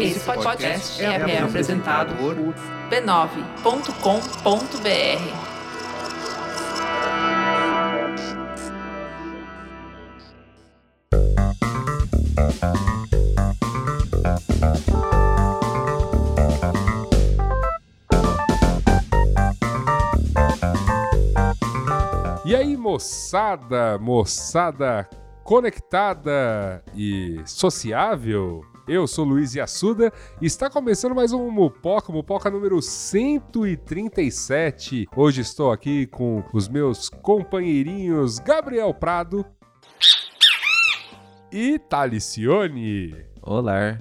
Esse podcast é, é apresentado por b9.com.br. E aí, moçada, moçada conectada e sociável? Eu sou Luiz Yassuda e está começando mais um Mupoca, Mupoca número 137. Hoje estou aqui com os meus companheirinhos Gabriel Prado e Talicione. Olá.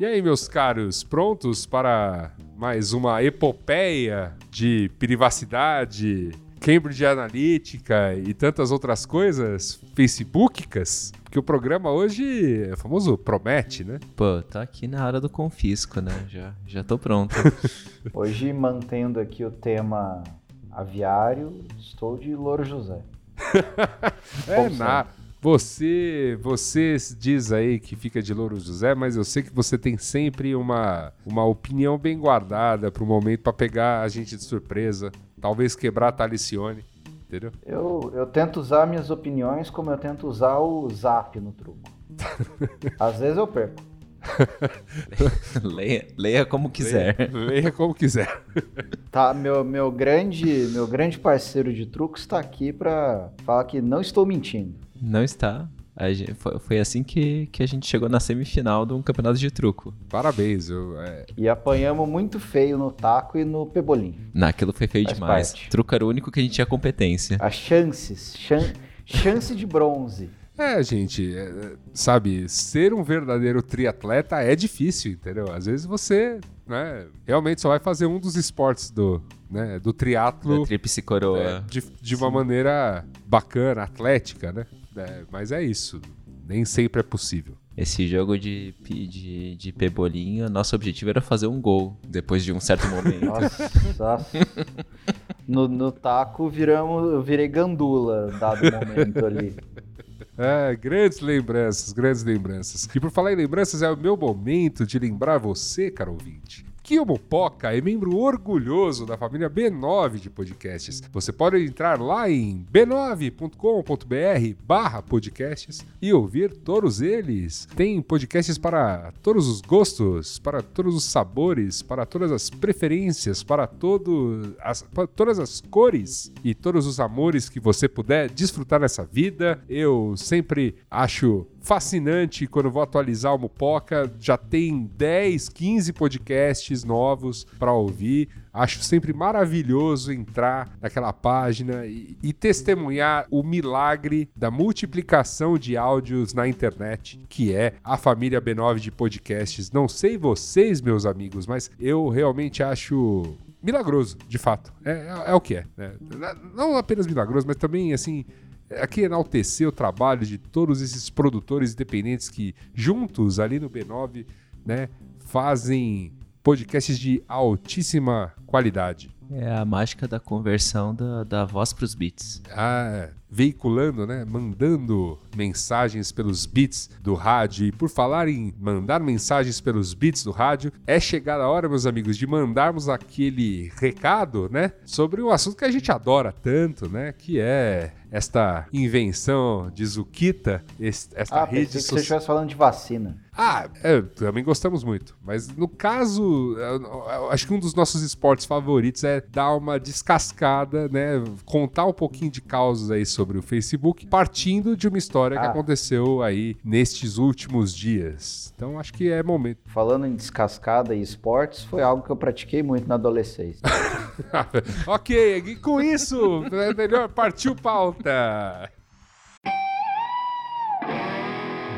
E aí, meus caros, prontos para mais uma epopeia de privacidade, Cambridge Analytica e tantas outras coisas facebookicas? Porque o programa hoje é famoso promete, né? Pô, tá aqui na hora do confisco, né? Já, já tô pronto. Hoje, mantendo aqui o tema aviário, estou de Louro José. é nada. Você, você diz aí que fica de Louro José, mas eu sei que você tem sempre uma, uma opinião bem guardada para o momento para pegar a gente de surpresa, talvez quebrar a Talicione, entendeu? Eu, eu tento usar minhas opiniões como eu tento usar o zap no truco. Às vezes eu perco. leia, leia como quiser. Leia, leia, como quiser. Tá, meu, meu, grande, meu grande parceiro de truco está aqui para falar que não estou mentindo. Não está. Gente, foi, foi, assim que, que a gente chegou na semifinal de um campeonato de truco. Parabéns. Eu, é... E apanhamos muito feio no taco e no pebolim. Naquilo foi feio Faz demais. Parte. Truco era o único que a gente tinha competência. As chances. Chan, chance de bronze. É, gente, é, sabe, ser um verdadeiro triatleta é difícil, entendeu? Às vezes você, né, realmente só vai fazer um dos esportes do, né, do triatlo. Tríplice coroa. É, de, de uma maneira bacana, atlética, né? É, mas é isso, nem sempre é possível. Esse jogo de, de, de pebolinho, nosso objetivo era fazer um gol depois de um certo momento. Nossa. No, no taco viramos, eu virei gandula dado o momento ali. É, grandes lembranças, grandes lembranças. E por falar em lembranças, é o meu momento de lembrar você, caro ouvinte, que o Mopoca é membro orgulhoso da família B9 de podcasts. Você pode entrar lá em b9.com.br barra podcasts e ouvir todos eles. Tem podcasts para todos os gostos, para todos os sabores, para todas as preferências, para, todo as, para todas as cores e todos os amores que você puder desfrutar nessa vida. Eu sempre acho fascinante quando vou atualizar o Mupoca. Já tem 10, 15 podcasts novos para ouvir. Acho sempre maravilhoso entrar naquela página e, e, testemunhar o milagre da multiplicação de áudios na internet, que é a família B9 de podcasts. Não sei vocês, meus amigos, mas eu realmente acho milagroso, de fato. É, é, é o que é. Né? Não apenas milagroso, mas também, assim, aqui enaltecer o trabalho de todos esses produtores independentes que juntos ali no B9, né, fazem podcasts de altíssima qualidade. É a mágica da conversão da, da voz para os beats. Ah, veiculando, né? Mandando mensagens pelos bits do rádio. E por falar em mandar mensagens pelos bits do rádio, é chegada a hora, meus amigos, de mandarmos aquele recado, né? Sobre um assunto que a gente adora tanto, né? Que é esta invenção de Zukita, esta ah, rede social. que você estivesse falando de vacina. Ah, é, também gostamos muito. Mas no caso, acho que um dos nossos esportes favoritos é dar uma descascada, né? Contar um pouquinho de causos aí sobre o Facebook, partindo de uma história ah. que aconteceu aí nestes últimos dias. Então acho que é momento. Falando em descascada e esportes, foi algo que eu pratiquei muito na adolescência. ok, e com isso, é melhor partir pauta.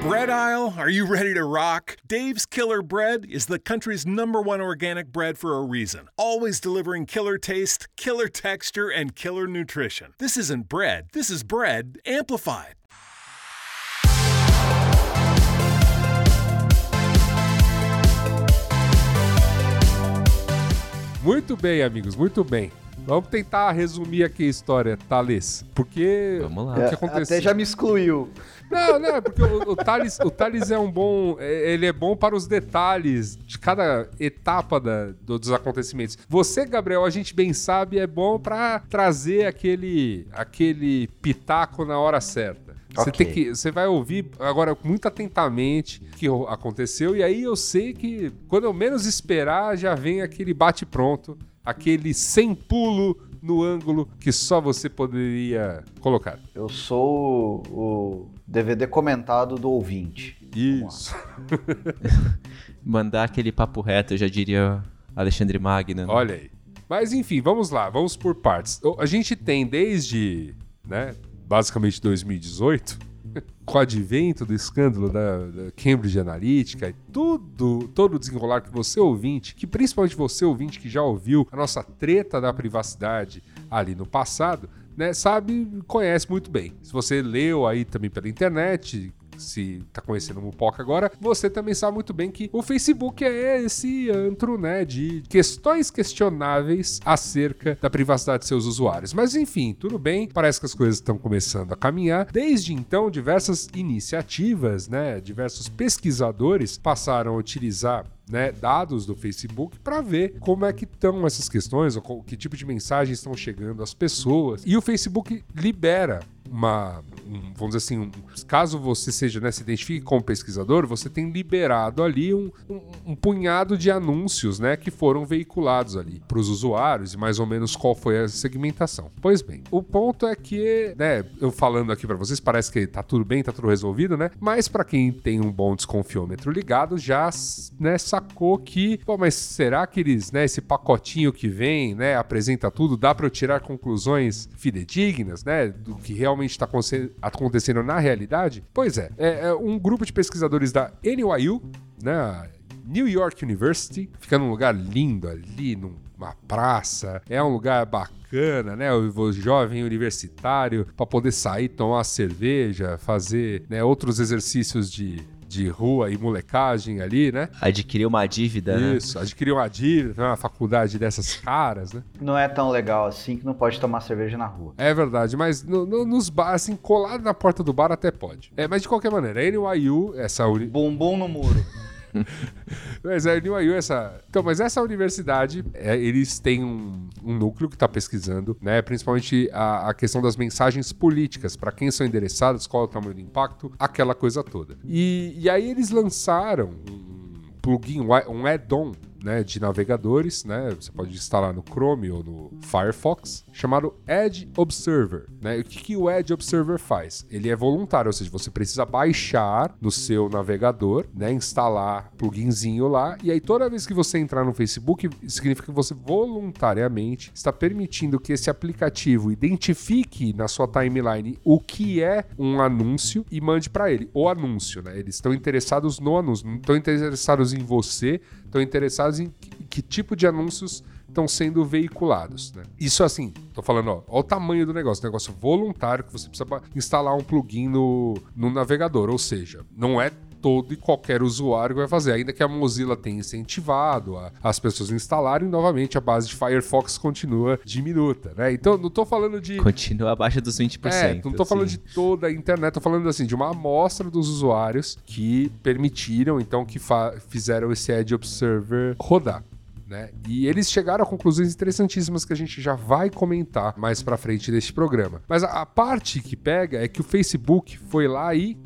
Bread aisle, are you ready to rock? Dave's Killer Bread is the country's number one organic bread for a reason. Always delivering killer taste, killer texture, and killer nutrition. This isn't bread, this is bread amplified. Muito bem, amigos, muito bem. Vamos tentar resumir aqui a história, Thales. Porque Vamos lá. o que É, aconteceu? Até já me excluiu. Não, não, é porque o, o, Thales, o Thales é um bom. é- Ele é bom para os detalhes de cada etapa da- do- dos acontecimentos. Você, Gabriel, a gente bem sabe, é bom para trazer aquele, aquele pitaco na hora certa. Você Ok. tem que, você vai ouvir agora muito atentamente o que aconteceu e aí eu sei que quando eu menos esperar já vem aquele bate pronto, aquele sem pulo no ângulo que só você poderia colocar. Eu sou o, DVD comentado do ouvinte. Isso. Mandar aquele papo reto, eu já diria Alexandre Magno. né? Olha aí. Mas enfim, vamos lá, vamos por partes. A gente tem desde, né, basicamente 2018, com o advento do escândalo da, da Cambridge Analytica e tudo, todo o desenrolar que você ouvinte, que principalmente você ouvinte que já ouviu a nossa treta da privacidade ali no passado, né, sabe, conhece muito bem. Se você leu aí também pela internet, se tá conhecendo o Mupoca agora, você também sabe muito bem que o Facebook é esse antro, né, de questões questionáveis acerca da privacidade de seus usuários. Mas enfim, tudo bem, parece que as coisas estão começando a caminhar. Desde então, diversas iniciativas, né, diversos pesquisadores passaram a utilizar né, dados do Facebook para ver como é que estão essas questões, ou que tipo de mensagens estão chegando às pessoas. E o Facebook libera uma, um- vamos dizer assim, um- caso você seja, né, se identifique como pesquisador, você tem liberado ali um, um- um punhado de anúncios, né, que foram veiculados ali para os usuários e mais ou menos qual foi a segmentação. Pois bem, o ponto é que, né, eu falando aqui para vocês, parece que tá tudo bem, tá tudo resolvido, né, mas para quem tem um bom desconfiômetro ligado, já, né, sacou que, pô, mas será que eles, né, esse pacotinho que vem, né, apresenta tudo, dá para eu tirar conclusões fidedignas, né, do que realmente está acontecendo na realidade? Pois é, é, é um grupo de pesquisadores da NYU, né, New York University, fica num lugar lindo ali, numa praça, é um lugar bacana, né? O, jovem universitário para poder sair, tomar cerveja, fazer né, outros exercícios de, de rua e molecagem ali, né? Adquirir uma dívida, né? Isso, adquirir uma dívida, uma faculdade dessas caras, né? Não é tão legal assim que não pode tomar cerveja na rua. É verdade, mas no- no- nos bares, assim, colado na porta do bar até pode. É, mas de qualquer maneira, a NYU, essa uni... Bumbum no muro. Mas essa. Então, mas essa universidade, é, eles têm um, um núcleo que está pesquisando, né? Principalmente a, a questão das mensagens políticas, para quem são endereçadas, qual é o tamanho do impacto, aquela coisa toda. E, e aí eles lançaram um plugin, um add-on. Né, de navegadores, né? Você pode instalar no Chrome ou no Firefox, chamado Edge Observer. Né? O que, que o Edge Observer faz? Ele é voluntário, ou seja, você precisa baixar no seu navegador, né? Instalar pluginzinho lá, e aí toda vez que você entrar no Facebook, significa que você voluntariamente está permitindo que esse aplicativo identifique na sua timeline o que é um anúncio e mande para ele o anúncio, né? Eles estão interessados no anúncio, não estão interessados em você, estão interessados em que, que tipo de anúncios estão sendo veiculados, né? Isso assim, tô falando, ó, ó o tamanho do negócio, negócio voluntário que você precisa instalar um plugin no, no navegador, ou seja, não é todo e qualquer usuário vai fazer, ainda que a Mozilla tenha incentivado a- as pessoas instalarem, novamente a base de Firefox continua diminuta, né? Então, não tô falando de Continua abaixo dos 20%. é, não tô falando assim. de toda a internet, tô falando assim de uma amostra dos usuários que permitiram, então, que fizeram esse Edge Observer rodar. Né? E eles chegaram a conclusões interessantíssimas que a gente já vai comentar mais pra frente deste programa. Mas a, a parte que pega é que o Facebook foi lá e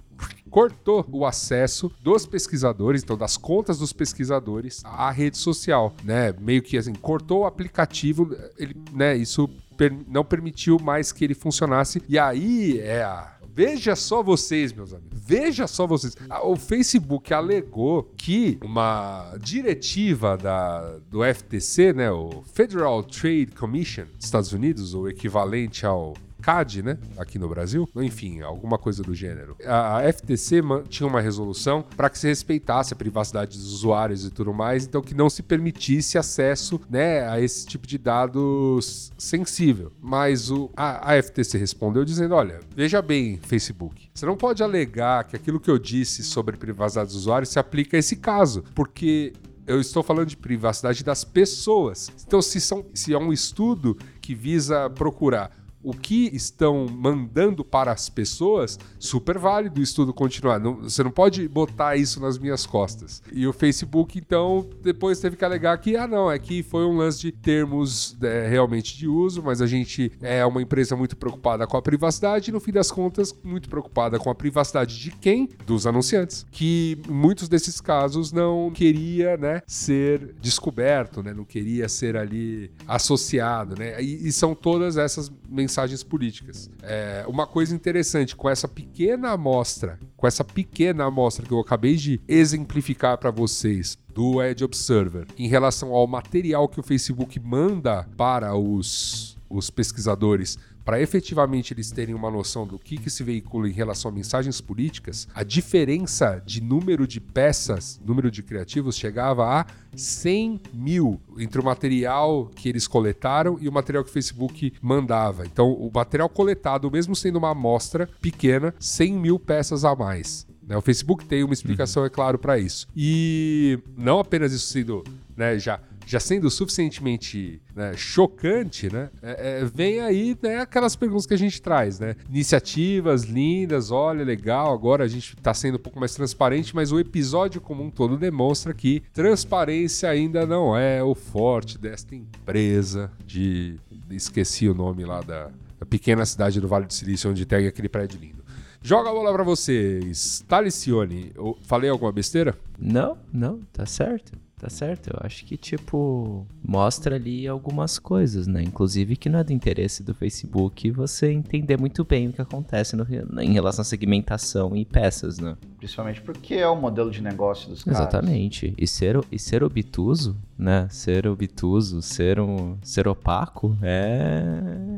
cortou o acesso dos pesquisadores, então das contas dos pesquisadores à rede social, né? Meio que assim, cortou o aplicativo, ele, né, isso per- não permitiu mais que ele funcionasse. E aí é a Veja só vocês, meus amigos. Veja só vocês. O Facebook alegou que uma diretiva da, do FTC, né, o Federal Trade Commission dos Estados Unidos, o equivalente ao CAD, né? Aqui no Brasil. Enfim, alguma coisa do gênero. A, FTC tinha uma resolução para que se respeitasse a privacidade dos usuários e tudo mais, então que não se permitisse acesso né, a esse tipo de dados sensível. Mas o, a, a FTC respondeu dizendo: olha, veja bem, Facebook, você não pode alegar que aquilo que eu disse sobre privacidade dos usuários se aplica a esse caso, porque eu estou falando de privacidade das pessoas. Então, se, são, se é um estudo que visa procurar o que estão mandando para as pessoas, super válido o estudo continuar. Não- você não pode botar isso nas minhas costas. E o Facebook, então, depois teve que alegar que, ah, não, é que foi um lance de termos é, realmente de uso, mas a gente é uma empresa muito preocupada com a privacidade e, no fim das contas, muito preocupada com a privacidade de quem? Dos anunciantes. Que muitos desses casos não queria, né, ser descoberto, né, não queria ser ali associado, né, e, e são todas essas mensagens políticas. É, uma coisa interessante, com essa pequena amostra, com essa pequena amostra que eu acabei de exemplificar para vocês do Edge Observer em relação ao material que o Facebook manda para os, os pesquisadores para efetivamente eles terem uma noção do que, que se veicula em relação a mensagens políticas, a diferença de número de peças, número de criativos, chegava a 100 mil entre o material que eles coletaram e o material que o Facebook mandava. Então, o material coletado, mesmo sendo uma amostra pequena, 100 mil peças a mais. né? O Facebook tem uma explicação, é claro, para isso. E não apenas isso sendo né, já, já sendo suficientemente né, chocante, né, é- é, vem aí né, aquelas perguntas que a gente traz, né? Iniciativas lindas, olha, legal, agora a gente está sendo um pouco mais transparente, mas o episódio como um todo demonstra que transparência ainda não é o forte desta empresa de... Esqueci o nome lá da, da pequena cidade do Vale do Silício, onde tem aquele prédio lindo. Joga a bola pra vocês. Talicione, falei alguma besteira? Não, não, tá certo. Tá certo. Eu acho que, tipo, mostra ali algumas coisas, né? Inclusive que não é do interesse do Facebook você entender muito bem o que acontece no- em relação à segmentação e peças, né? Principalmente porque é o modelo de negócio dos caras. Exatamente. E ser, e ser obtuso, né? Ser obtuso, ser, um, ser opaco é.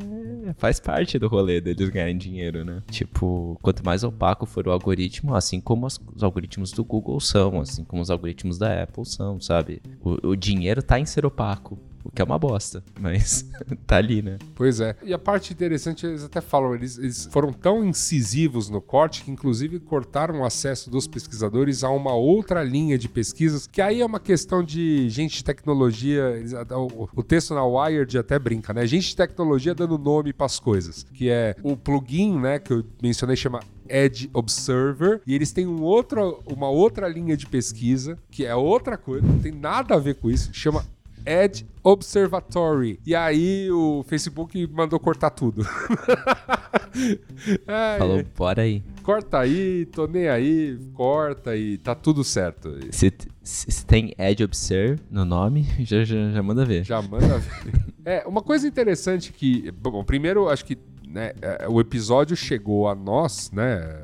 Faz parte do rolê deles ganharem dinheiro, né? Tipo, quanto mais opaco for o algoritmo, assim como as- os algoritmos do Google são, assim como os algoritmos da Apple são, sabe? O, o dinheiro tá em ser opaco. O que é uma bosta, mas tá ali, né? Pois é. E a parte interessante, eles até falam, eles, eles foram tão incisivos no corte que, inclusive, cortaram o acesso dos pesquisadores a uma outra linha de pesquisas, que aí é uma questão de gente de tecnologia. eles- o, o texto na Wired até brinca, né? Gente de tecnologia dando nome para as coisas. Que é o plugin, né, que eu mencionei, chama Edge Observer, e eles têm um outro, uma outra linha de pesquisa, que é outra coisa, não tem nada a ver com isso, chama Edge Observatory. E aí o Facebook mandou cortar tudo. Ai, Falou, bora aí. Corta aí, tô nem aí, corta e tá tudo certo. Se, se se tem Edge Observe no nome, já, já, já manda ver. Já manda ver. É, uma coisa interessante que. Bom, primeiro, acho que né, é, o episódio chegou a nós, né?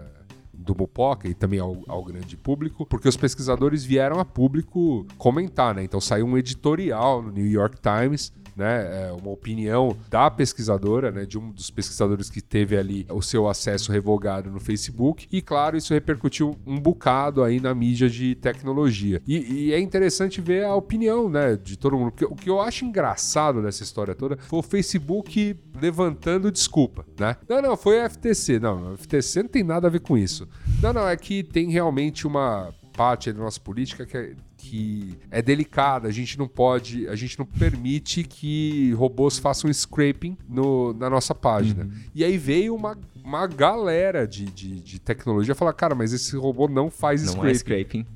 Do Mupoca e também ao, ao grande público, porque os pesquisadores vieram a público comentar, né? Então saiu um editorial no New York Times né, é, uma opinião da pesquisadora, né, de um dos pesquisadores que teve ali o seu acesso revogado no Facebook, e claro, isso repercutiu um bocado aí na mídia de tecnologia. E, e é interessante ver a opinião, né, de todo mundo. Porque o que eu acho engraçado nessa história toda foi o Facebook levantando desculpa, né? Não, não, foi a FTC. Não, a FTC não tem nada a ver com isso. Não, não, é que tem realmente uma parte da nossa política que é, que é delicada. A gente não pode, a gente não permite que robôs façam scraping no, na nossa página. E aí veio uma, uma galera de, de, de tecnologia falar, cara, mas esse robô não faz Não scraping. é scraping.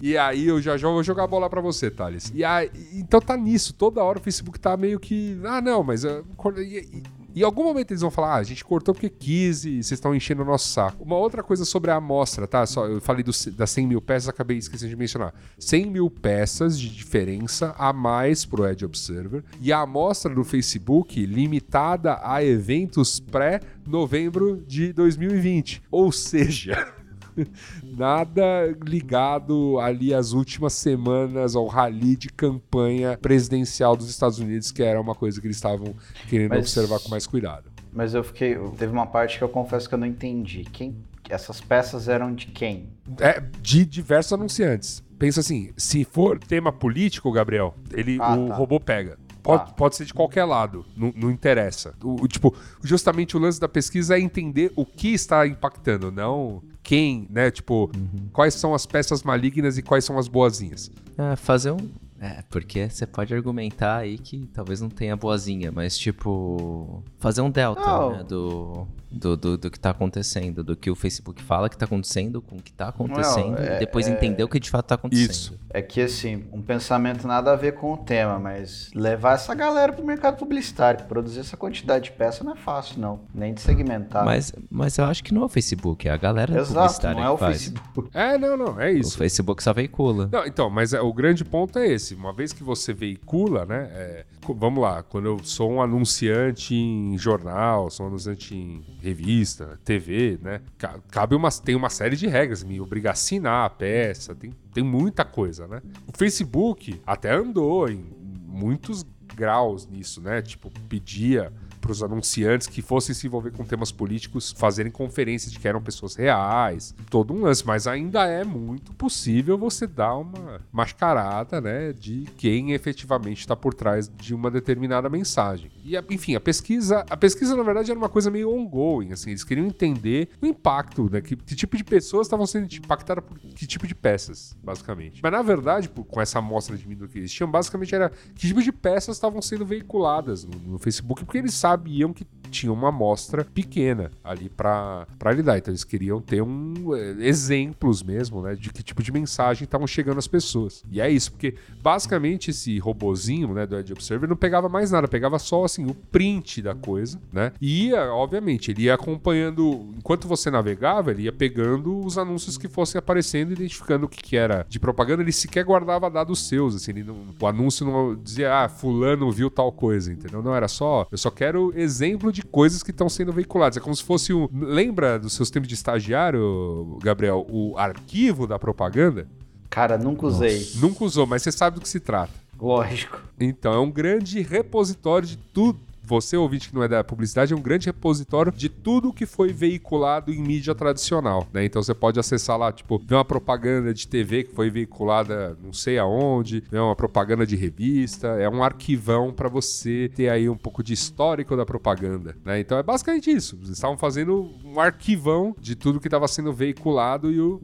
E aí eu já, já vou jogar a bola pra você, Thales. E aí, então tá nisso, toda hora o Facebook tá meio que. Ah, não, mas. e- em algum momento eles vão falar, ah, a gente cortou porque quis e vocês estão enchendo o nosso saco. Uma outra coisa sobre a amostra, tá? Só, eu falei do, das 100 mil peças, acabei esquecendo de mencionar. 100 mil peças de diferença a mais pro Edge Observer. E a amostra do Facebook limitada a eventos pré-novembro de 2020. Ou seja. Nada ligado ali às últimas semanas ao rally de campanha presidencial dos Estados Unidos, que era uma coisa que eles estavam querendo Mas- observar com mais cuidado. Mas eu fiquei. Teve uma parte que eu confesso que eu não entendi. Quem. Essas peças eram de quem? É de diversos anunciantes. Pensa assim, se for tema político, Gabriel, ele, Ah, o tá. robô pega. Pode, Tá. pode ser de qualquer lado, não, não interessa. O, o- tipo, justamente o lance da pesquisa é entender o que está impactando, não quem, né? Tipo, quais são as peças malignas e quais são as boazinhas. É, fazer um. É, porque você pode argumentar aí que talvez não tenha boazinha, mas tipo. Fazer um delta, Não. né? Do, do, do, do que tá acontecendo, do que o Facebook fala que tá acontecendo, com o que tá acontecendo, é- e depois é- entender o que de fato tá acontecendo. Isso. É que assim, um pensamento nada a ver com o tema, mas levar essa galera pro mercado publicitário, produzir essa quantidade de peça não é fácil, não. Nem de segmentar. Mas, mas eu acho que não é o Facebook, é a galera Exato, publicitária não é que o faz. Facebook. É, não, não, é O isso. Facebook só veicula. Não, então, mas é, o grande ponto é esse. Uma vez que você veicula, né? é, vamos lá, quando eu sou um anunciante em jornal, sou um anunciante em revista, TV, né? ca- Cabe uma, tem uma série de regras, me obriga a assinar a peça, tem, tem muita coisa, né? O Facebook até andou em muitos graus nisso, né? Tipo, pedia para os anunciantes que fossem se envolver com temas políticos fazerem conferências de que eram pessoas reais, todo um lance, mas ainda é muito possível você dar uma mascarada, né, de quem efetivamente está por trás de uma determinada mensagem. E enfim, a pesquisa, a pesquisa na verdade era uma coisa meio ongoing, assim, eles queriam entender o impacto, né, que, que tipo de pessoas estavam sendo impactadas por que tipo de peças, basicamente. Mas na verdade, com essa amostra de mídia que eles tinham, basicamente era que tipo de peças estavam sendo veiculadas no, no Facebook, porque eles sabiam que tinha uma amostra pequena ali pra lidar. Então eles queriam ter um eh, exemplos mesmo, né, de que tipo de mensagem estavam chegando às pessoas. E é isso, porque basicamente esse robozinho, né, do Edge Observer não pegava mais nada, pegava só assim o print da coisa, né? E ia, obviamente, ele ia acompanhando enquanto você navegava, ele ia pegando os anúncios que fossem aparecendo, identificando o que, que era de propaganda. Ele sequer guardava dados seus, assim, ele não- o anúncio não dizia, ah, fulano viu tal coisa, entendeu? Não era só, eu só quero exemplo de coisas que estão sendo veiculadas. É como se fosse um, lembra dos seus tempos de estagiário, Gabriel, o arquivo da propaganda? Cara, nunca usei. Nunca usou, mas você sabe do que se trata. Lógico. Então, é um grande repositório de tudo. Você, ouvinte que não é da publicidade, é um grande repositório de tudo que foi veiculado em mídia tradicional, né? Então você pode acessar lá, tipo, ver uma propaganda de TV que foi veiculada não sei aonde, ver uma propaganda de revista, é um arquivão para você ter aí um pouco de histórico da propaganda, né? Então é basicamente isso. Eles estavam fazendo um arquivão de tudo que estava sendo veiculado e o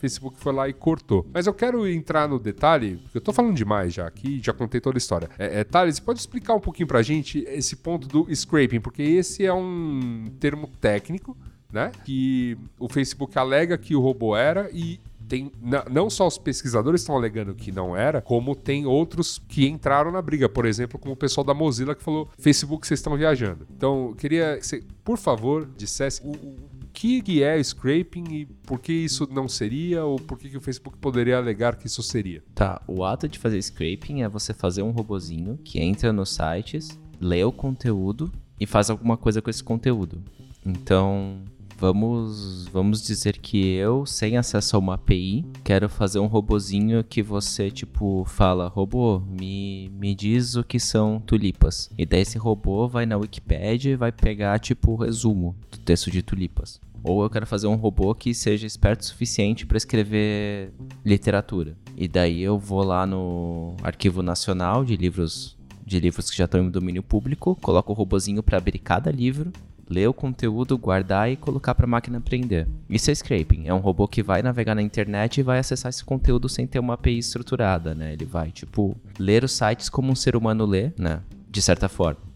Facebook foi lá e cortou. Mas eu quero entrar no detalhe, porque eu tô falando demais já aqui, já contei toda a história. É, é, Thales, pode explicar um pouquinho pra gente esse ponto do scraping? Porque esse é um termo técnico, né? Que o Facebook alega que o robô era e tem não só os pesquisadores estão alegando que não era, como tem outros que entraram na briga, por exemplo, como o pessoal da Mozilla que falou: Facebook, vocês estão viajando. Então, queria que você, por favor, dissesse o, o que é scraping e por que isso não seria, ou por que, que o Facebook poderia alegar que isso seria. Tá, o ato de fazer scraping é você fazer um robozinho que entra nos sites, lê o conteúdo e faz alguma coisa com esse conteúdo. Então, vamos, vamos dizer que eu, sem acesso a uma API, quero fazer um robozinho que você, tipo, fala, robô, me, me diz o que são tulipas. E daí esse robô vai na Wikipedia e vai pegar, tipo, o resumo do texto de tulipas. Ou eu quero fazer um robô que seja esperto o suficiente para escrever literatura. E daí eu vou lá no Arquivo Nacional de livros de livros que já estão em domínio público, coloco o robozinho para abrir cada livro, ler o conteúdo, guardar e colocar para a máquina aprender. Isso é scraping. É um robô que vai navegar na internet e vai acessar esse conteúdo sem ter uma API estruturada, né? Ele vai, tipo, ler os sites como um ser humano lê, né? De certa forma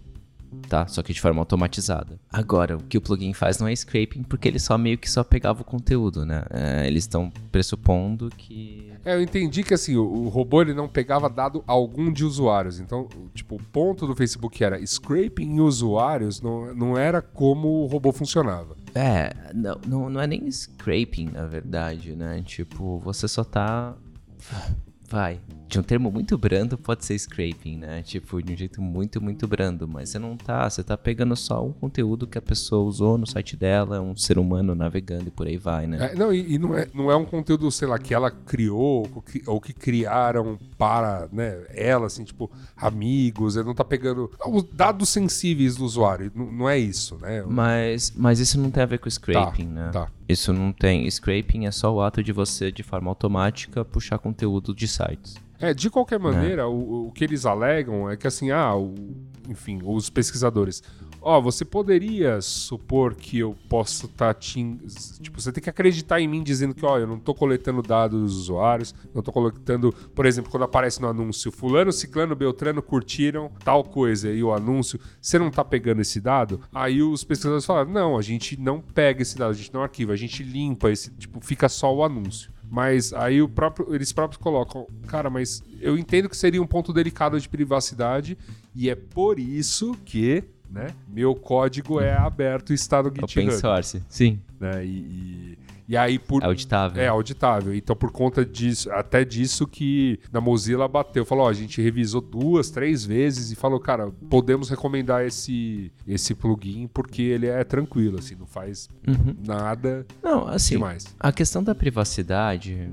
tá? Só que de forma automatizada. Agora, o que o plugin faz não é scraping, porque ele só meio que só pegava o conteúdo, né? É, eles estão pressupondo que. É, eu entendi que assim, o, o robô ele não pegava dado algum de usuários. Então, tipo, o ponto do Facebook era scraping usuários não, não era como o robô funcionava. É, não, não, não é nem scraping, na verdade, né? Tipo, você só tá. Vai. De um termo muito brando pode ser scraping, né? Tipo, de um jeito muito, muito brando. Mas você não tá, você tá pegando só um conteúdo que a pessoa usou no site dela, um ser humano navegando e por aí vai, né? É, não, e, e não, é, não é um conteúdo, sei lá, que ela criou ou que, ou que criaram para né, ela, assim, tipo, amigos. Ele não tá pegando os dados sensíveis do usuário. Não, não é isso, né? Mas, mas isso não tem a ver com scraping, Tá, né? tá. Isso não tem. Scraping é só o ato de você, de forma automática, puxar conteúdo de sites. É, de qualquer maneira, o, o que eles alegam é que assim, ah, o- enfim, os pesquisadores, ó, você poderia supor que eu posso estar te. in- Tipo, você tem que acreditar em mim dizendo que, ó, eu não tô coletando dados dos usuários, não tô coletando, por exemplo, quando aparece no anúncio, fulano, ciclano, beltrano curtiram tal coisa e o anúncio, você não tá pegando esse dado? Aí os pesquisadores falaram, não, a gente não pega esse dado, a gente não arquiva, a gente limpa esse, tipo, fica só o anúncio. Mas aí o próprio, eles próprios colocam, cara, mas eu entendo que seria um ponto delicado de privacidade e é por isso que, né, meu código é aberto e está no Open GitHub, source. Sim. né? E, e, e aí por É auditável. é auditável. Então por conta disso, até disso que na Mozilla bateu, falou, ó, a gente revisou duas, três vezes e falou, cara, podemos recomendar esse esse plugin porque ele é tranquilo, assim, não faz Uhum. nada Não, assim, demais. a questão da privacidade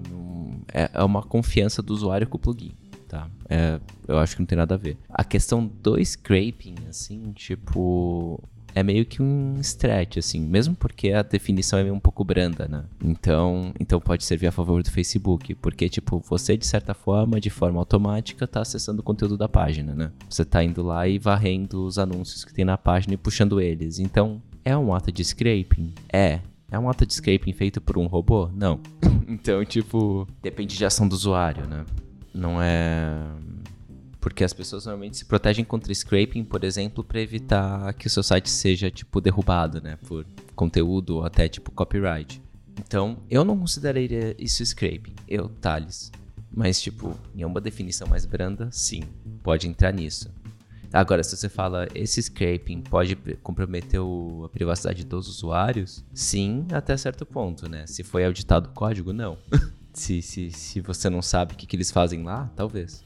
é, é uma confiança do usuário com o plugin, tá? É, eu acho que não tem nada a ver. A questão do scraping, assim, tipo, é meio que um stretch, assim, mesmo porque a definição é um pouco branda, né? Então, então pode servir a favor do Facebook, porque, tipo, você, de certa forma, de forma automática, tá acessando o conteúdo da página, né? Você tá indo lá e varrendo os anúncios que tem na página e puxando eles. Então, é um ato de scraping? É. É um ato de scraping feito por um robô? Não. então, tipo, depende de ação do usuário, né? Não é. Porque as pessoas normalmente se protegem contra scraping, por exemplo, para evitar que o seu site seja, tipo, derrubado, né? Por conteúdo ou até, tipo, copyright. Então, eu não consideraria isso scraping. Eu, Thales. Mas, tipo, em uma definição mais branda, sim. Pode entrar nisso. Agora, se você fala esse scraping pode comprometer o- a privacidade dos usuários, sim, até certo ponto, né? Se foi auditado o código, não. se, se, se você não sabe o que, que eles fazem lá, talvez.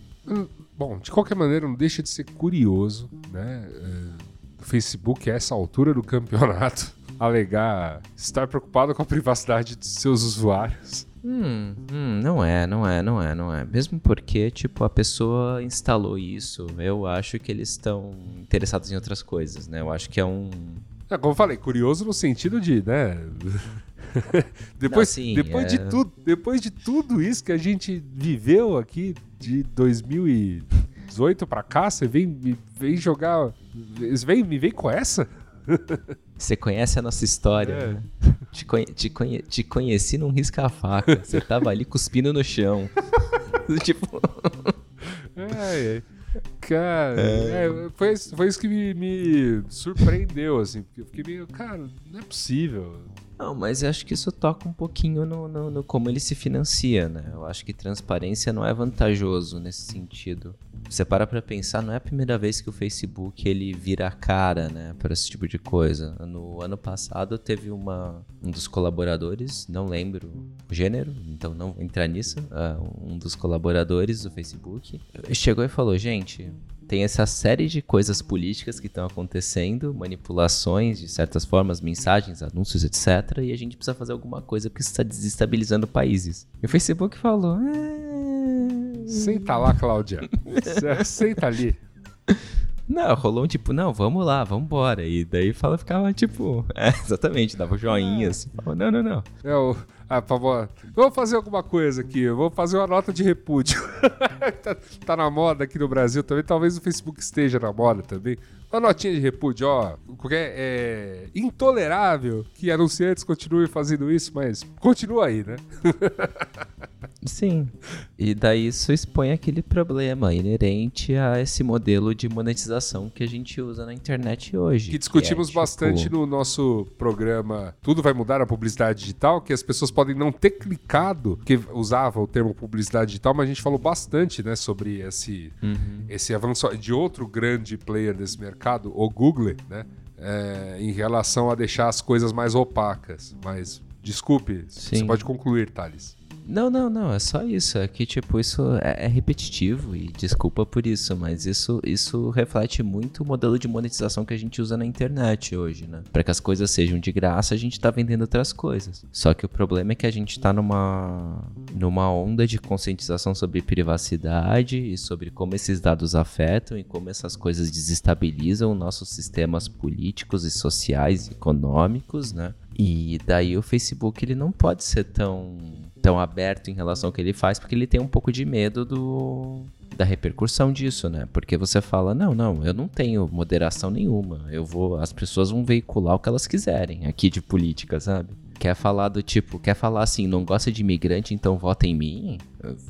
Bom, de qualquer maneira, não deixa de ser curioso, né? é, O Facebook, a essa altura do campeonato, alegar estar preocupado com a privacidade de seus usuários. Hum, hum, não é, não é, não é, não é. Mesmo porque, tipo, a pessoa instalou isso, eu acho que eles estão interessados em outras coisas, né? Eu acho que é um. É, como eu falei, curioso no sentido de, né? depois Não, sim, depois, de é. tudo, depois de tudo isso que a gente viveu aqui de 2018 pra cá, você vem, me vem jogar. Você vem, me vem com essa? Você conhece a nossa história, É. né? Te, conhe- te, conhe- te conheci num risca-faca. Você tava ali cuspindo no chão. tipo. É, é. Cara, é, foi, isso- foi isso que me, me surpreendeu, assim, porque eu fiquei meio, cara, não é possível. Não, mas eu acho que isso toca um pouquinho no, no, no como ele se financia, né? Eu acho que transparência não é vantajoso nesse sentido. Você para pra pensar, não é a primeira vez que o Facebook ele vira a cara, né, para esse tipo de coisa. No ano passado teve uma um dos colaboradores, não lembro o gênero, então não vou entrar nisso, ah, um dos colaboradores do Facebook chegou e falou, gente, tem essa série de coisas políticas que estão acontecendo, manipulações de certas formas, mensagens, anúncios, etc. E a gente precisa fazer alguma coisa porque isso está desestabilizando países. E o Facebook falou: "É, Senta lá, Cláudia. Se- Senta ali. Não, rolou um tipo, não, vamos lá, vamos embora. E daí fala, ficava tipo, é, exatamente, dava joinha assim. Falava, não, não, não. É o, ah, por favor, vamos fazer alguma coisa aqui. Eu vou fazer uma nota de repúdio. tá, tá na moda aqui no Brasil também. Talvez o Facebook esteja na moda também. Uma notinha de repúdio, ó. Qualquer, é intolerável que anunciantes continuem fazendo isso, mas continua aí, né? Sim. E daí isso expõe aquele problema inerente a esse modelo de monetização que a gente usa na internet hoje. Que discutimos é, tipo, bastante no nosso programa Tudo Vai Mudar na Publicidade Digital, que as pessoas podem não ter clicado, que usava o termo publicidade digital, mas a gente falou bastante, né, sobre esse, Uhum. esse avanço de outro grande player desse mercado, o Google, né, é, em relação a deixar as coisas mais opacas. Mas, desculpe, Sim. você pode concluir, Thales. Não, não, não, é só isso. É que, tipo, isso é, é repetitivo e desculpa por isso, mas isso, isso reflete muito o modelo de monetização que a gente usa na internet hoje, né? Para que as coisas sejam de graça, a gente tá vendendo outras coisas. Só que o problema é que a gente tá numa, numa onda de conscientização sobre privacidade e sobre como esses dados afetam e como essas coisas desestabilizam nossos sistemas políticos e sociais e econômicos, né? E daí o Facebook ele não pode ser tão tão aberto em relação ao que ele faz, porque ele tem um pouco de medo do da repercussão disso, né? Porque você fala, não, não, eu não tenho moderação nenhuma. Eu vou, as pessoas vão veicular o que elas quiserem aqui de política, sabe? Quer falar do tipo, quer falar assim, não gosta de imigrante, então vota em mim?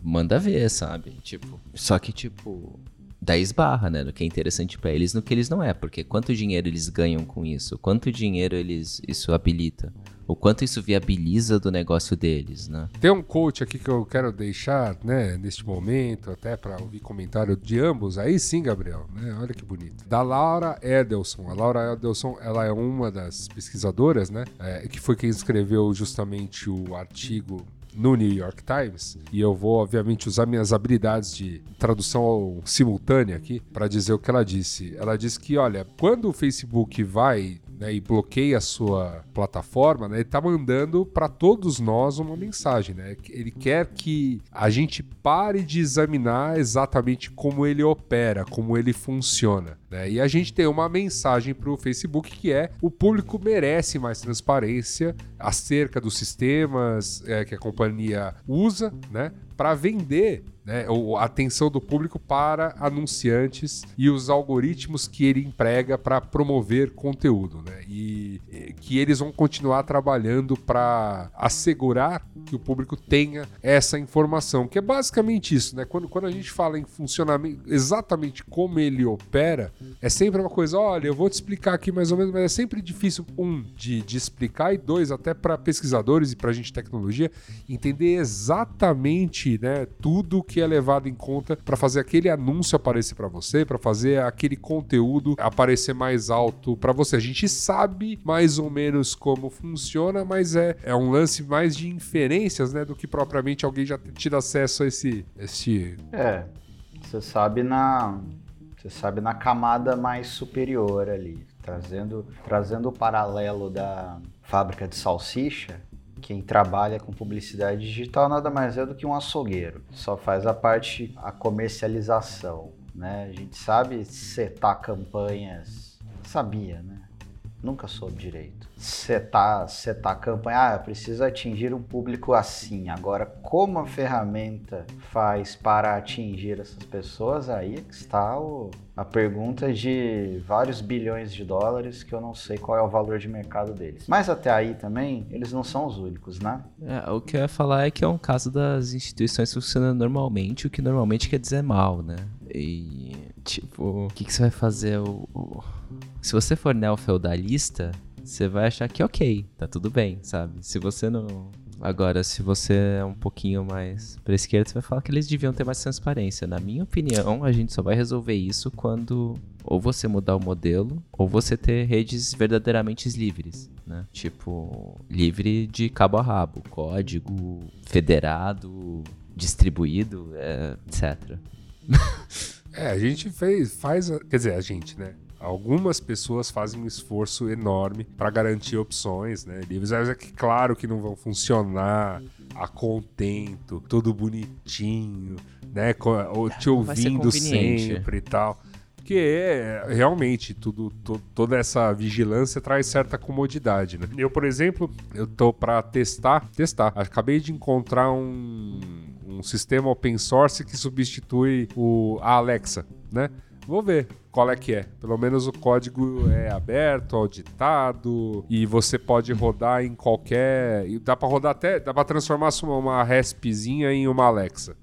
Manda ver, sabe? Tipo, só que tipo, da esbarra, né? No que é interessante para eles, no que eles não é, porque quanto dinheiro eles ganham com isso? Quanto dinheiro eles isso habilita? O quanto isso viabiliza do negócio deles, né? Tem um coach aqui que eu quero deixar, né, neste momento, até para ouvir comentário de ambos. Aí sim, Gabriel, né? Olha que bonito. Da Laura Edelson. A Laura Edelson, ela é uma das pesquisadoras, né, é, que foi quem escreveu justamente o artigo no New York Times e eu vou obviamente usar minhas habilidades de tradução simultânea aqui para dizer o que ela disse. Ela disse que, olha, quando o Facebook vai né, e bloqueia a sua plataforma, né, ele está mandando para todos nós uma mensagem. Né? Ele quer que a gente pare de examinar exatamente como ele opera, como ele funciona. Né? E a gente tem uma mensagem para o Facebook que é: o público merece mais transparência acerca dos sistemas é, que a companhia usa, né? Para vender né, a atenção do público para anunciantes e os algoritmos que ele emprega para promover conteúdo, né? E, que eles vão continuar trabalhando para assegurar que o público tenha essa informação, que é basicamente isso, né? Quando, quando a gente fala em funcionamento, exatamente como ele opera, é sempre uma coisa, olha, eu vou te explicar aqui mais ou menos, mas é sempre difícil, um, de, de explicar, e dois, até para pesquisadores e para a gente de tecnologia, entender exatamente né, tudo que que é levado em conta para fazer aquele anúncio aparecer para você, para fazer aquele conteúdo aparecer mais alto para você. A gente sabe mais ou menos como funciona, mas é, é um lance mais de inferências, né, do que propriamente alguém já ter tido acesso a esse, esse... É, você sabe na você sabe na camada mais superior ali, trazendo trazendo o paralelo da fábrica de salsicha, quem trabalha com publicidade digital nada mais é do que um açougueiro. Só faz a parte, a comercialização, né? A gente sabe setar campanhas, sabia, né? Nunca soube direito. Setar, setar a campanha, ah, precisa atingir um público assim. Agora, como a ferramenta faz para atingir essas pessoas, aí é está o, a pergunta de vários bilhões de dólares que eu não sei qual é o valor de mercado deles. Mas até aí também, eles não são os únicos, né? É, o que eu ia falar é que é um caso das instituições funcionando normalmente, o que normalmente quer dizer mal, né? E, tipo, o que, que você vai fazer? O, o... Se você for neofeudalista, você vai achar que ok, tá tudo bem, sabe? Se você não. Agora, se você é um pouquinho mais pra esquerda, você vai falar que eles deviam ter mais transparência. Na minha opinião, a gente só vai resolver isso quando ou você mudar o modelo, ou você ter redes verdadeiramente livres, né? Tipo, livre de cabo a rabo, código federado, distribuído, é, etc. é, a gente fez, faz, quer dizer, a gente, né? Algumas pessoas fazem um esforço enorme para garantir opções, né? Livros, é que claro que não vão funcionar a contento, todo bonitinho, né? Te ouvindo sempre e tal. Porque é realmente tudo, to, toda essa vigilância traz certa comodidade, né? Eu, por exemplo, eu tô para testar, testar. Acabei de encontrar um, um sistema open source que substitui o a Alexa, né? Vou ver qual é que é. Pelo menos o código é aberto, auditado e você pode rodar em qualquer. Dá para rodar até. Dá para transformar uma RESPzinha em uma Alexa.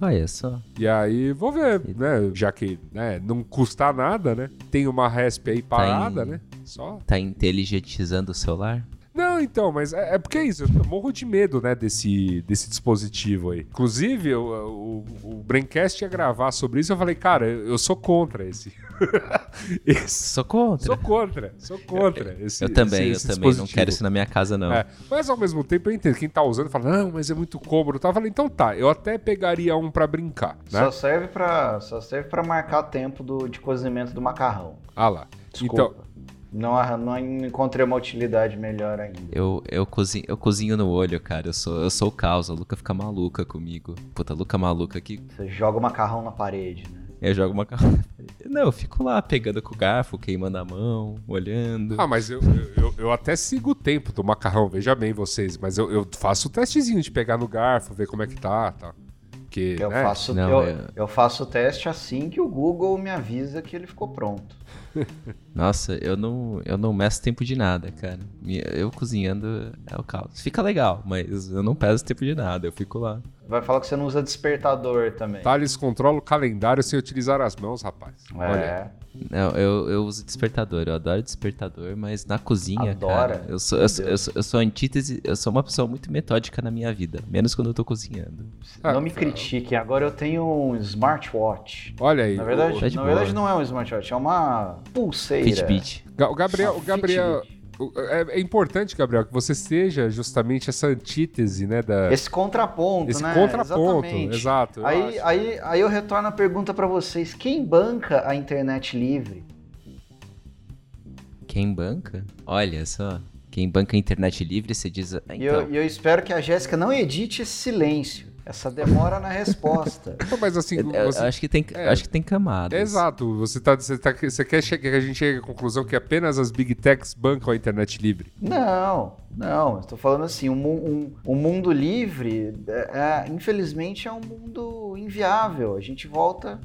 Olha só. E aí, vou ver, né? Já que né, não custa nada, né? Tem uma RESP aí parada, tá em... né? Só. Tá inteligentizando o celular? Não, então, mas é, é porque é isso. Eu morro de medo, né, desse, desse dispositivo aí. Inclusive, eu, o, o Braincast ia gravar sobre isso. Eu falei, cara, eu, eu sou contra esse. esse. Sou contra. Sou contra, sou contra. Esse, eu também, esse- esse eu também. Não quero isso na minha casa, não. É, mas ao mesmo tempo eu entendo. Quem tá usando fala, não, mas é muito cômodo. Tá? Eu falei, então tá, eu até pegaria um pra brincar, né? Só serve pra, só serve pra marcar tempo do, de cozimento do macarrão. Ah lá. Desculpa. Então, Não, não encontrei uma utilidade melhor ainda. Eu, eu, cozinho, eu cozinho no olho, cara. Eu sou, eu sou o caos. A Luca fica maluca comigo. Puta, a Luca maluca aqui. Você joga o macarrão na parede, né? Eu jogo uma carne. Não, eu fico lá pegando com o garfo, queimando a mão, olhando. ah, mas eu, eu, eu- eu até sigo o tempo do macarrão, veja bem vocês, mas eu, eu faço o testezinho de pegar no garfo, ver como é que tá, tá. Porque, Eu, né? faço, Não, eu, é- eu faço o teste assim que o Google me avisa que ele ficou pronto. Nossa, eu não, eu não meço tempo de nada, cara. Eu cozinhando é o caos. Fica legal, mas eu não peço tempo de nada. Eu fico lá. Vai falar que você não usa despertador também. Thales controla o calendário sem utilizar as mãos, rapaz. Olha. É. Não, eu, eu uso despertador, eu adoro despertador, mas na cozinha, Adora? cara, eu sou, eu, sou, eu, sou, eu sou antítese, eu sou uma pessoa muito metódica na minha vida, menos quando eu tô cozinhando. Ah, não me critiquem, agora eu tenho um smartwatch. Olha aí. Na verdade, Tá na verdade não é um smartwatch, é uma pulseira. Fitbit. O, Ga- o Gabriel, o Uma Gabriel o- é, é importante, Gabriel, que você seja justamente essa antítese, né, da Esse contraponto, esse né? contraponto, Exatamente. exato. eu Aí, acho. aí, aí eu retorno a pergunta pra vocês: quem banca a internet livre? Quem banca? Olha só. Quem banca a internet livre, você diz. ah, E Então, eu, e eu espero que a Jéssica não edite esse silêncio, essa demora na resposta. Não, Mas assim, você- acho, que tem, é. acho que tem camadas. Exato, você, tá, você, tá, você quer que a gente chegue à conclusão que apenas as big techs bancam a internet livre. Não, não, eu tô falando assim, um, um, um mundo livre, é, é, infelizmente, é um mundo inviável. A gente volta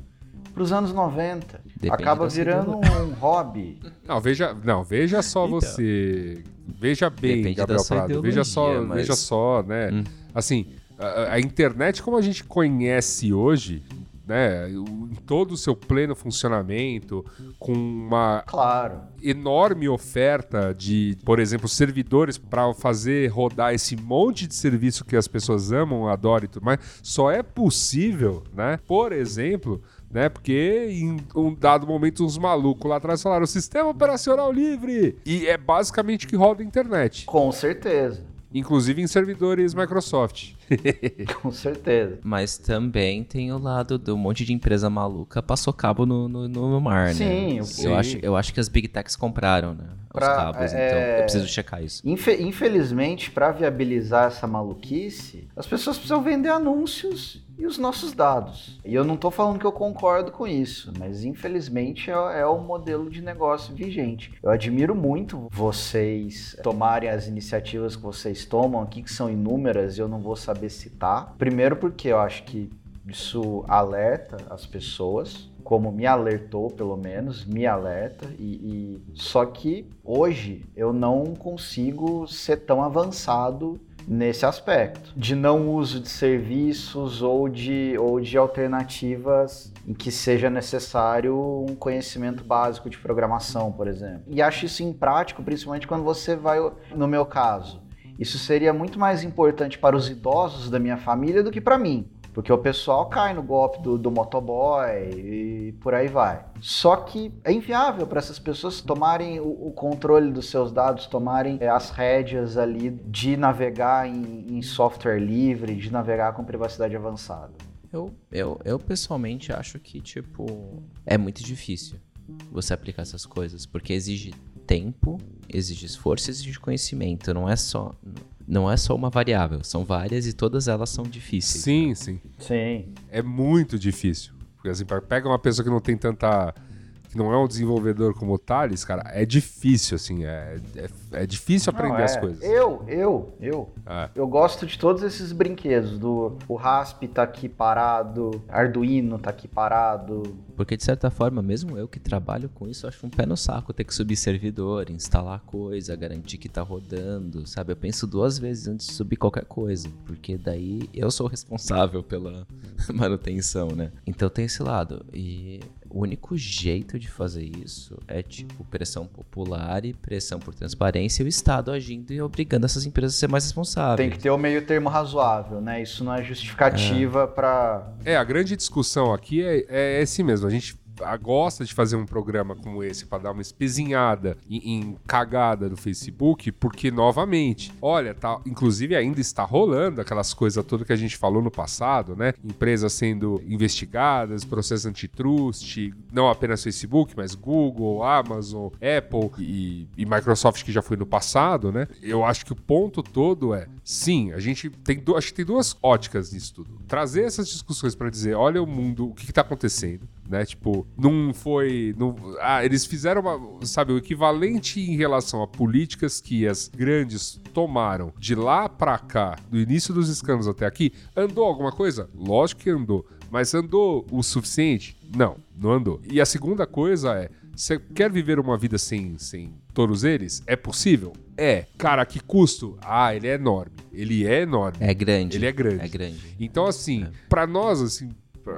pros anos 90. Depende Acaba virando um hobby. Não, veja, não, veja só Então. você. Veja bem, Depende Gabriel Prado. Veja só, mas- veja só, né? Hum. Assim, a, a internet como a gente conhece hoje, né? Em todo o seu pleno funcionamento, com uma Claro. enorme oferta de, por exemplo, servidores para fazer rodar esse monte de serviço que as pessoas amam, adoram e tudo mais, só é possível, né? Por exemplo, né? Porque em um dado momento uns malucos lá atrás falaram sistema operacional livre e é basicamente o que roda a internet, Com certeza. Inclusive em servidores Microsoft. Com certeza. Mas também tem o lado do monte de empresa maluca passou cabo no, no, no mar, Sim, né? sim. Eu acho, eu acho que as Big Techs compraram, né? Os Pra- cabos, é- então eu preciso checar isso. Infe- infelizmente, para viabilizar essa maluquice, as pessoas precisam vender anúncios e os nossos dados. E eu não tô falando que eu concordo com isso, mas infelizmente é, é o modelo de negócio vigente. Eu admiro muito vocês tomarem as iniciativas que vocês tomam aqui, que são inúmeras, e eu não vou saber citar. Primeiro porque eu acho que isso alerta as pessoas, como me alertou pelo menos, me alerta e, e- só que hoje eu não consigo ser tão avançado nesse aspecto de não uso de serviços ou de ou de alternativas em que seja necessário um conhecimento básico de programação, por exemplo. E acho isso imprático, principalmente quando você vai no meu caso. Isso seria muito mais importante para os idosos da minha família do que para mim. Porque o pessoal cai no golpe do, do motoboy e por aí vai. Só que é inviável para essas pessoas tomarem o, o controle dos seus dados, tomarem é, as rédeas ali de navegar em, em software livre, de navegar com privacidade avançada. Eu, eu, eu pessoalmente acho que, tipo, é muito difícil você aplicar essas coisas, porque exige tempo, exige esforço, exige conhecimento. Não é só, não é só uma variável, são várias e todas elas são difíceis. Sim, sim. Sim. É muito difícil. Porque assim, pega uma pessoa que não tem tanta. Que não é um desenvolvedor como o Thales, cara, é difícil, assim. É, é, é difícil aprender Não, as é. coisas. Eu, eu, eu. É. Eu gosto de todos esses brinquedos. Do o Rasp tá aqui parado, Arduino tá aqui parado. Porque, de certa forma, mesmo eu que trabalho com isso, eu acho um pé no saco ter que subir servidor, instalar coisa, garantir que tá rodando, sabe? Eu penso duas vezes antes de subir qualquer coisa, porque daí eu sou o responsável pela manutenção, né? Então tem esse lado. E o único jeito de fazer isso é tipo pressão popular e pressão por transparência e o Estado agindo e obrigando essas empresas a ser mais responsáveis. Tem que ter o meio termo razoável, né? Isso não é justificativa pra. É, a grande discussão aqui é, é esse mesmo. A gente gosta de fazer um programa como esse para dar uma espezinhada em, em, cagada do Facebook, porque novamente, olha, tá, inclusive ainda está rolando aquelas coisas todas que a gente falou no passado, né? Empresas sendo investigadas, processo antitrust, não apenas Facebook, mas Google, Amazon, Apple e, e Microsoft que já foi no passado, né? Eu acho que o ponto todo é, sim, a gente tem, acho que tem duas óticas nisso tudo. Trazer essas discussões para dizer, olha o mundo, o que está acontecendo né? Tipo, não foi. Não, ah, eles fizeram, uma, sabe, o equivalente em relação a políticas que as grandes tomaram de lá pra cá, do início dos escândalos até aqui. Andou alguma coisa? Lógico que andou. Mas andou o suficiente? Não, não andou. E a segunda coisa é: você quer viver uma vida sem, sem todos eles? É possível? É. Cara, que custo? Ah, ele é enorme. Ele é enorme. É grande. Ele é grande. É grande. Então, assim, é. para nós, assim,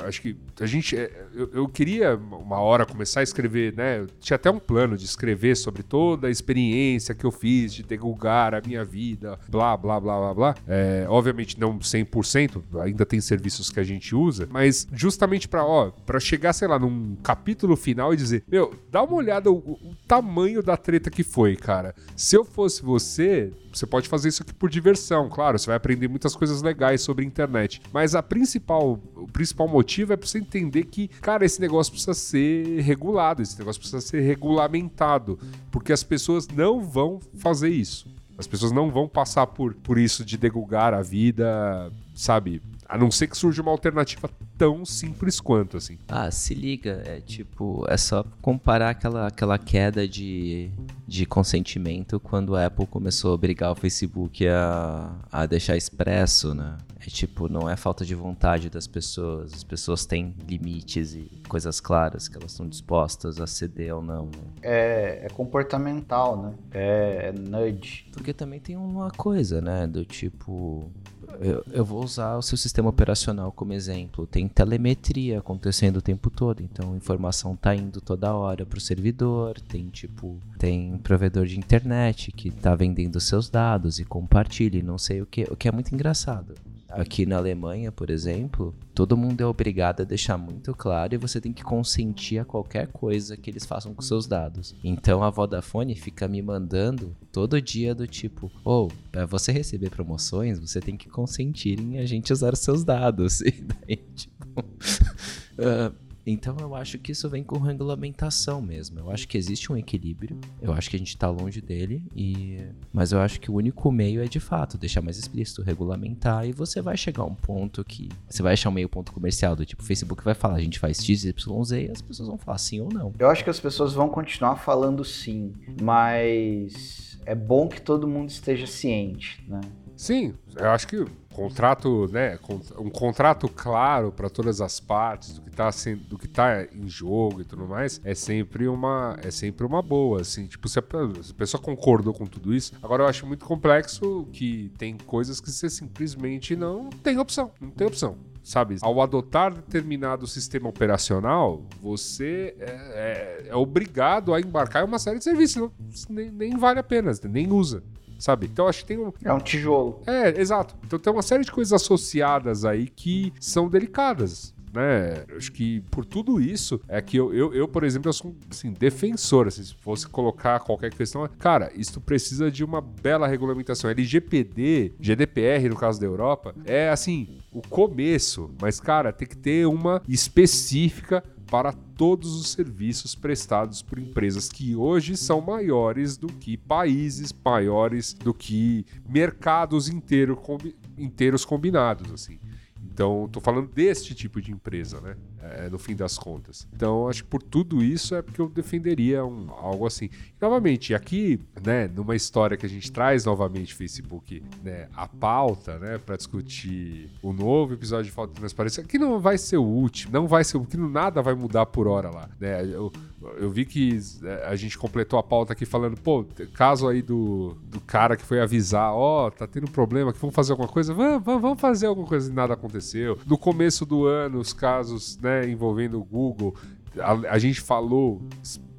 acho que a gente. É, eu, eu, queria uma hora começar a escrever, né? Eu tinha até um plano de escrever sobre toda a experiência que eu fiz de divulgar a minha vida, blá, blá, blá, blá, blá. É, obviamente não 100%, ainda tem serviços que a gente usa, mas justamente para ó, para chegar, sei lá, num capítulo final e dizer: Meu, dá uma olhada o, o tamanho da treta que foi, cara. Se eu fosse você, você pode fazer isso aqui por diversão, claro, você vai aprender muitas coisas legais sobre a internet. Mas a principal, o principal motivo é para você entender que, cara, esse negócio precisa ser regulado, esse negócio precisa ser regulamentado, porque as pessoas não vão fazer isso. As pessoas não vão passar por, por isso de degugar a vida, sabe? A não ser que surja uma alternativa tão simples quanto, assim. Ah, se liga, é tipo, é só comparar aquela, aquela queda de, de consentimento quando a Apple começou a obrigar o Facebook a, a deixar expresso, né? É tipo, não é falta de vontade das pessoas, as pessoas têm limites e coisas claras que elas estão dispostas a ceder ou não. Né? É, é comportamental, né? É, é nudge. Porque também tem uma coisa, né? Do tipo, eu, eu, vou usar o seu sistema operacional como exemplo. Tem telemetria acontecendo o tempo todo, então informação tá indo toda hora pro servidor. Tem tipo, tem provedor de internet que tá vendendo seus dados e compartilha, e não sei o que, o que é muito engraçado. Aqui na Alemanha, por exemplo, todo mundo é obrigado a deixar muito claro e você tem que consentir a qualquer coisa que eles façam com seus dados. Então a Vodafone fica me mandando todo dia do tipo: ou oh, para você receber promoções, você tem que consentir em a gente usar os seus dados. E daí, tipo. uh, Então eu acho que isso vem com regulamentação mesmo. Eu acho que existe um equilíbrio. Eu acho que a gente está longe dele. E... Mas eu acho que o único meio é de fato deixar mais explícito, regulamentar. E você vai chegar a um ponto que. Você vai achar um meio ponto comercial do tipo, o Facebook vai falar, a gente faz X, Y, Z, e as pessoas vão falar sim ou não. Eu acho que as pessoas vão continuar falando sim, mas é bom que todo mundo esteja ciente, né? Sim, eu acho que contrato, né, um contrato claro para todas as partes do que está do que tá em jogo e tudo mais, é sempre uma é sempre uma boa, assim, tipo, se a, se a pessoa concordou com tudo isso, agora eu acho muito complexo que tem coisas que você simplesmente não tem opção, não tem opção sabe? Ao adotar determinado sistema operacional, você é, é, é, obrigado a embarcar em uma série de serviços, não, nem, nem vale a pena, nem usa sabe? Então acho que tem um. É um tijolo. É, exato. Então tem uma série de coisas associadas aí que são delicadas. Né? Acho que por tudo isso é que eu, eu, eu por exemplo, eu sou assim, defensor. Assim, se fosse colocar qualquer questão, cara, isso precisa de uma bela regulamentação. LGPD, GDPR, no caso da Europa, é assim, o começo, mas, cara, tem que ter uma específica para todos os serviços prestados por empresas que hoje são maiores do que países, maiores do que mercados inteiro, combi inteiros combinados, assim. Então, tô falando deste tipo de empresa, né? É, no fim das contas. Então, acho que por tudo isso é porque eu defenderia um, algo assim. E, novamente, aqui, né, numa história que a gente traz novamente Facebook, né, a pauta, né, para discutir o novo episódio de Falta de Transparência, que não vai ser o último, não vai ser, que nada vai mudar por hora lá, né? Eu, eu vi que é, a gente completou a pauta aqui falando, pô, caso aí do, do cara que foi avisar, ó, oh, tá tendo problema, que vamos fazer alguma coisa, vamos, vamos fazer alguma coisa e nada aconteceu. No começo do ano, os casos, né, envolvendo o Google, a, a gente falou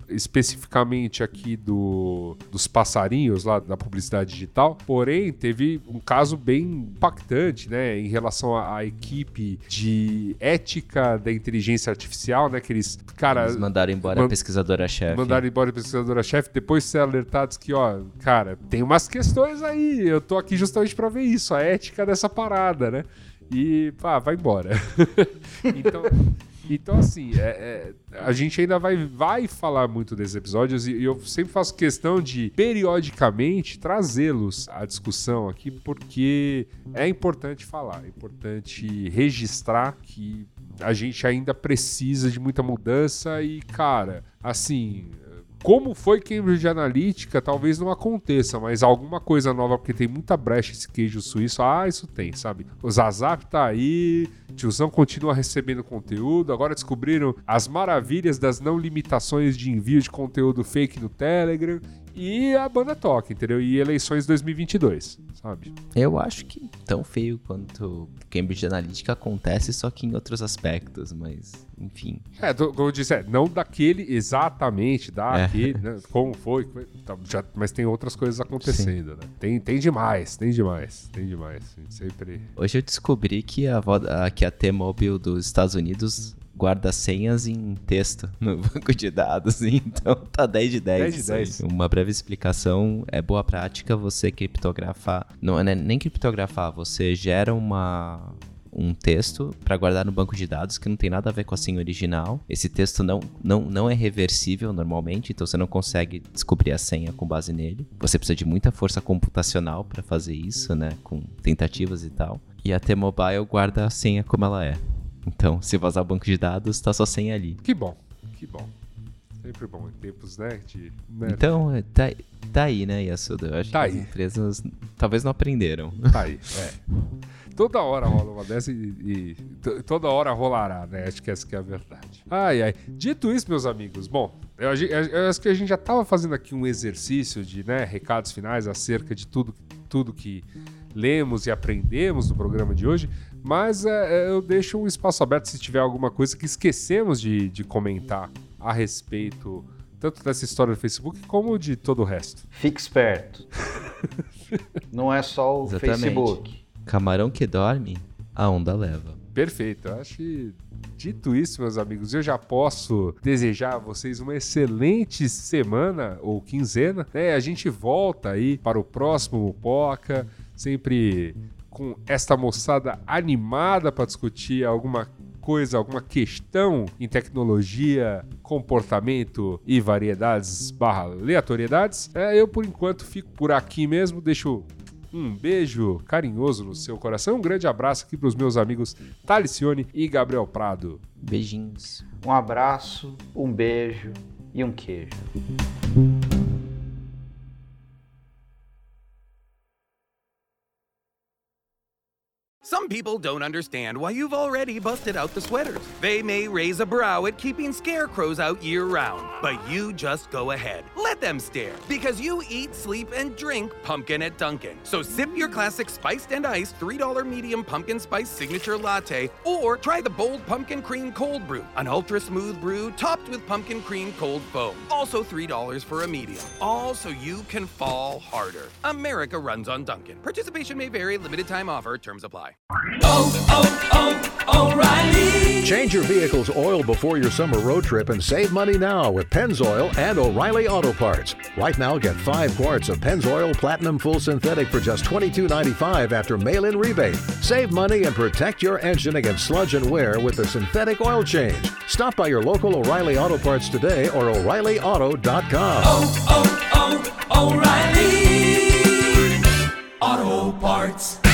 especificamente aqui do, dos passarinhos lá da publicidade digital, porém teve um caso bem impactante, né, em relação à, equipe de ética da inteligência artificial, né, que eles, cara... Eles mandaram embora man, a pesquisadora-chefe. Mandaram embora a pesquisadora-chefe, depois de ser alertados que, ó, cara, tem umas questões aí, eu tô aqui justamente para ver isso, a ética dessa parada, né, e, pá, vai embora. então... Então, assim, é, é, a gente ainda vai, vai falar muito desses episódios e, eu sempre faço questão de, periodicamente, trazê-los à discussão aqui, porque é importante falar, é importante registrar que a gente ainda precisa de muita mudança e, cara, assim, como foi Cambridge Analytica, talvez não aconteça, mas alguma coisa nova, porque tem muita brecha esse queijo suíço. Ah, isso tem, sabe? O Zazap tá aí, tiozão continua recebendo conteúdo. Agora descobriram as maravilhas das não limitações de envio de conteúdo fake no Telegram e a banda toca, entendeu? E eleições 2022, sabe? Eu acho que tão feio quanto Cambridge Analytica acontece, só que em outros aspectos, mas enfim. É, como eu disse, é, não daquele exatamente, daquele, é. né, como foi, tá, já, mas tem outras coisas acontecendo, Sim. né? Tem, tem demais, tem demais, tem demais. Sempre. Hoje eu descobri que a, que a T-Mobile dos Estados Unidos guarda senhas em texto no banco de dados, então tá 10 de 10. 10 de 10. Uma breve explicação, é boa prática você criptografar, não é nem criptografar, você gera uma um texto para guardar no banco de dados que não tem nada a ver com a senha original. Esse texto não, não, não é reversível normalmente, então você não consegue descobrir a senha com base nele. Você precisa de muita força computacional para fazer isso, né? Com tentativas e tal. E a T-Mobile guarda a senha como ela é. Então, se vazar banco de dados, tá só sem ali. Que bom, que bom. Sempre bom em tempos, né? De, né? Então, é, tá, tá aí, né, Yasuda? Eu acho tá que aí. as empresas talvez não aprenderam. Tá aí, é. Toda hora rola uma dessa e, e, toda hora rolará, né? Acho que essa que é a verdade. Ai, ai. Dito isso, meus amigos, bom, eu, eu, eu acho que a gente já tava fazendo aqui um exercício de né, recados finais acerca de tudo, tudo que lemos e aprendemos no programa de hoje, mas é, é, eu deixo um espaço aberto se tiver alguma coisa que esquecemos de, de comentar a respeito tanto dessa história do Facebook como de todo o resto. Fique esperto. Não é só o Exatamente. Facebook. Camarão que dorme, a onda leva. Perfeito. Eu acho que Dito isso, meus amigos, eu já posso desejar a vocês uma excelente semana ou quinzena. Né? A gente volta aí para o próximo Poca, sempre com esta moçada animada para discutir alguma coisa, alguma questão em tecnologia, comportamento e variedades barra aleatoriedades. É, eu, por enquanto, fico por aqui mesmo. Deixo um beijo carinhoso no seu coração. Um grande abraço aqui para os meus amigos Talicione e Gabriel Prado. Beijinhos. Um abraço, um beijo e um queijo. Some people don't understand why you've already busted out the sweaters. They may raise a brow at keeping scarecrows out year round, but you just go ahead. Let them stare, because you eat, sleep, and drink pumpkin at Dunkin'. So sip your classic spiced and iced $3 medium pumpkin spice signature latte, or try the bold pumpkin cream cold brew, an ultra smooth brew topped with pumpkin cream cold foam. Also $3 for a medium. All so you can fall harder. America runs on Dunkin'. Participation may vary, limited time offer, terms apply. Oh, oh, oh, O'Reilly! Change your vehicle's oil before your summer road trip and save money now with Pennzoil and O'Reilly Auto Parts. Right now, get five quarts of Pennzoil Platinum Full Synthetic for just $22.95 after mail in rebate. Save money and protect your engine against sludge and wear with the synthetic oil change. Stop by your local O'Reilly Auto Parts today or O'ReillyAuto.com. Oh, oh, oh, O'Reilly! Auto Parts.